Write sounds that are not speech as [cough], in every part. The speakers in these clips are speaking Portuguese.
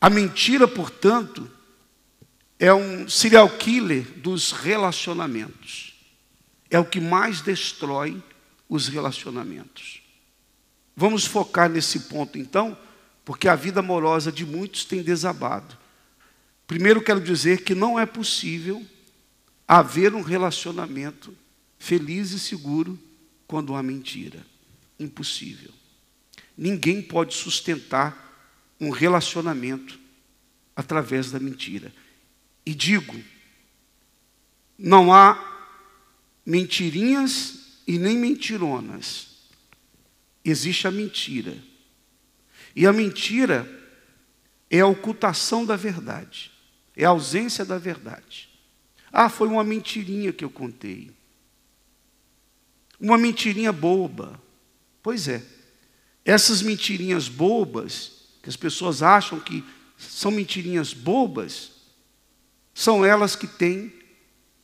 A mentira, portanto, é um serial killer dos relacionamentos. É o que mais destrói os relacionamentos. Vamos focar nesse ponto então, porque a vida amorosa de muitos tem desabado. Primeiro quero dizer que não é possível haver um relacionamento feliz e seguro quando há mentira. Impossível. Ninguém pode sustentar um relacionamento através da mentira. E digo, não há mentirinhas e nem mentironas. Existe a mentira. E a mentira é a ocultação da verdade, é a ausência da verdade. Ah, foi uma mentirinha que eu contei. Uma mentirinha boba. Pois é. Essas mentirinhas bobas, que as pessoas acham que são mentirinhas bobas, são elas que têm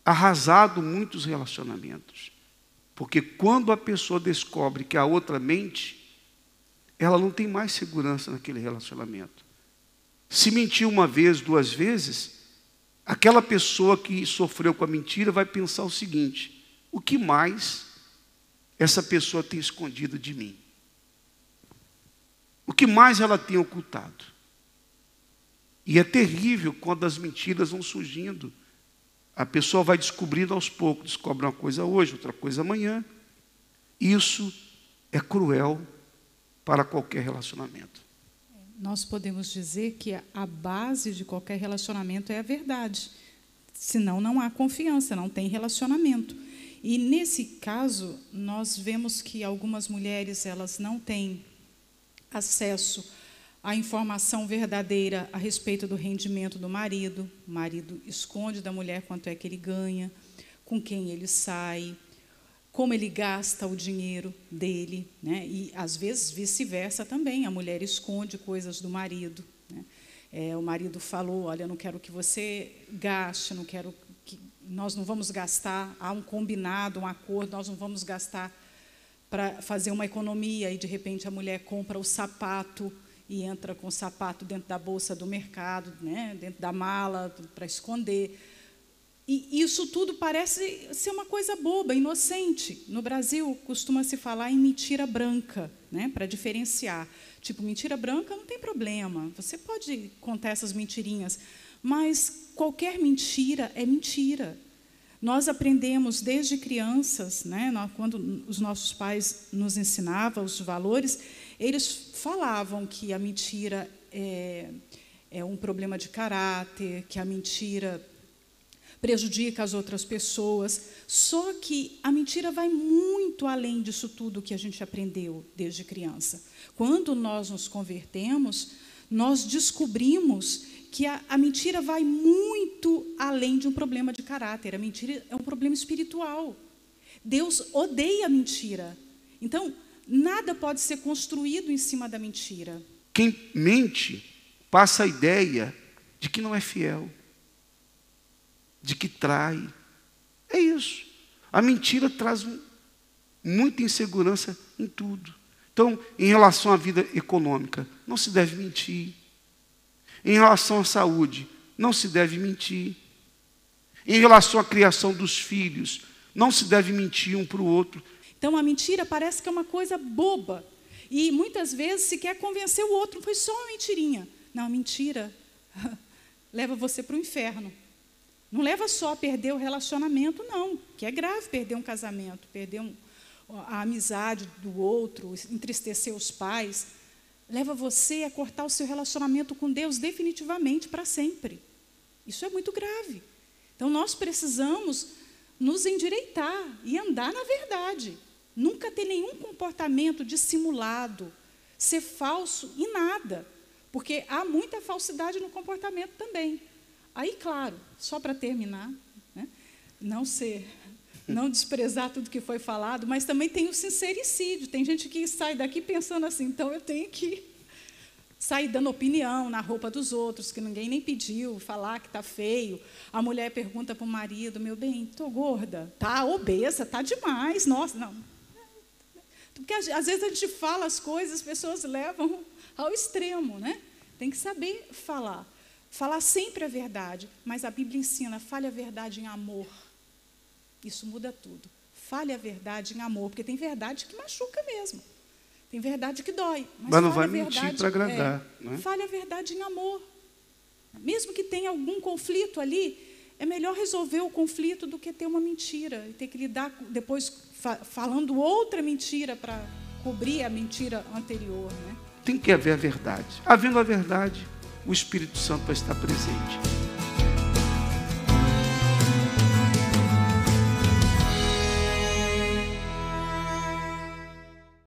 arrasado muitos relacionamentos. Porque quando a pessoa descobre que a outra mente, ela não tem mais segurança naquele relacionamento. Se mentir uma vez, duas vezes, aquela pessoa que sofreu com a mentira vai pensar o seguinte: o que mais essa pessoa tem escondido de mim? O que mais ela tem ocultado? E é terrível quando as mentiras vão surgindo. A pessoa vai descobrindo aos poucos, descobre uma coisa hoje, outra coisa amanhã. Isso é cruel para qualquer relacionamento. Nós podemos dizer que a base de qualquer relacionamento é a verdade. Senão não há confiança, não tem relacionamento. E nesse caso, nós vemos que algumas mulheres elas não têm acesso a informação verdadeira a respeito do rendimento do marido. O marido esconde da mulher quanto é que ele ganha, com quem ele sai, como ele gasta o dinheiro dele, né? e às vezes vice-versa também. A mulher esconde coisas do marido. Né? É, o marido falou: Olha, não quero que você gaste, não quero que nós não vamos gastar. Há um combinado, um acordo, nós não vamos gastar para fazer uma economia. E de repente a mulher compra o sapato e entra com o sapato dentro da bolsa do mercado, né, dentro da mala, para esconder. E isso tudo parece ser uma coisa boba, inocente. No Brasil, costuma-se falar em mentira branca, né, para diferenciar. Tipo, mentira branca não tem problema, você pode contar essas mentirinhas, mas qualquer mentira é mentira. Nós aprendemos desde crianças, né, quando os nossos pais nos ensinavam os valores, eles falavam que a mentira é, é um problema de caráter, que a mentira prejudica as outras pessoas. Só que a mentira vai muito além disso tudo que a gente aprendeu desde criança. Quando nós nos convertemos, nós descobrimos que a, a, mentira vai muito além de um problema de caráter. A mentira é um problema espiritual. Deus odeia a mentira. Então, Nada pode ser construído em cima da mentira. Quem mente passa a ideia de que não é fiel, de que trai. É isso. A mentira traz muita insegurança em tudo. Então, em relação à vida econômica, não se deve mentir. Em relação à saúde, não se deve mentir. Em relação à criação dos filhos, não se deve mentir um para o outro. Então a mentira parece que é uma coisa boba. E muitas vezes se quer convencer o outro, foi só uma mentirinha. Não, mentira [laughs] leva você para o inferno. Não leva só a perder o relacionamento, não, que é grave perder um casamento, perder um, a amizade do outro, entristecer os pais. Leva você a cortar o seu relacionamento com Deus definitivamente para sempre. Isso é muito grave. Então nós precisamos nos endireitar e andar na verdade. Nunca ter nenhum comportamento dissimulado, ser falso em nada, porque há muita falsidade no comportamento também. Aí, claro, só para terminar, né, não ser, não desprezar tudo que foi falado, mas também tem o sincericídio. Tem gente que sai daqui pensando assim, então eu tenho que sair dando opinião na roupa dos outros, que ninguém nem pediu, falar que está feio. A mulher pergunta para o marido, meu bem, estou gorda, tá obesa, tá demais, nossa, não, porque às vezes a gente fala as coisas, as pessoas levam ao extremo, né? Tem que saber falar. Falar sempre a verdade, mas a Bíblia ensina, fale a verdade em amor. Isso muda tudo. Fale a verdade em amor, porque tem verdade que machuca mesmo. Tem verdade que dói. Mas, mas não vai mentir para agradar. É, né? Fale a verdade em amor. Mesmo que tenha algum conflito ali, é melhor resolver o conflito do que ter uma mentira e ter que lidar depois fa falando outra mentira para cobrir a mentira anterior. Né? Tem que haver a verdade. Havendo a verdade, o Espírito Santo vai estar presente.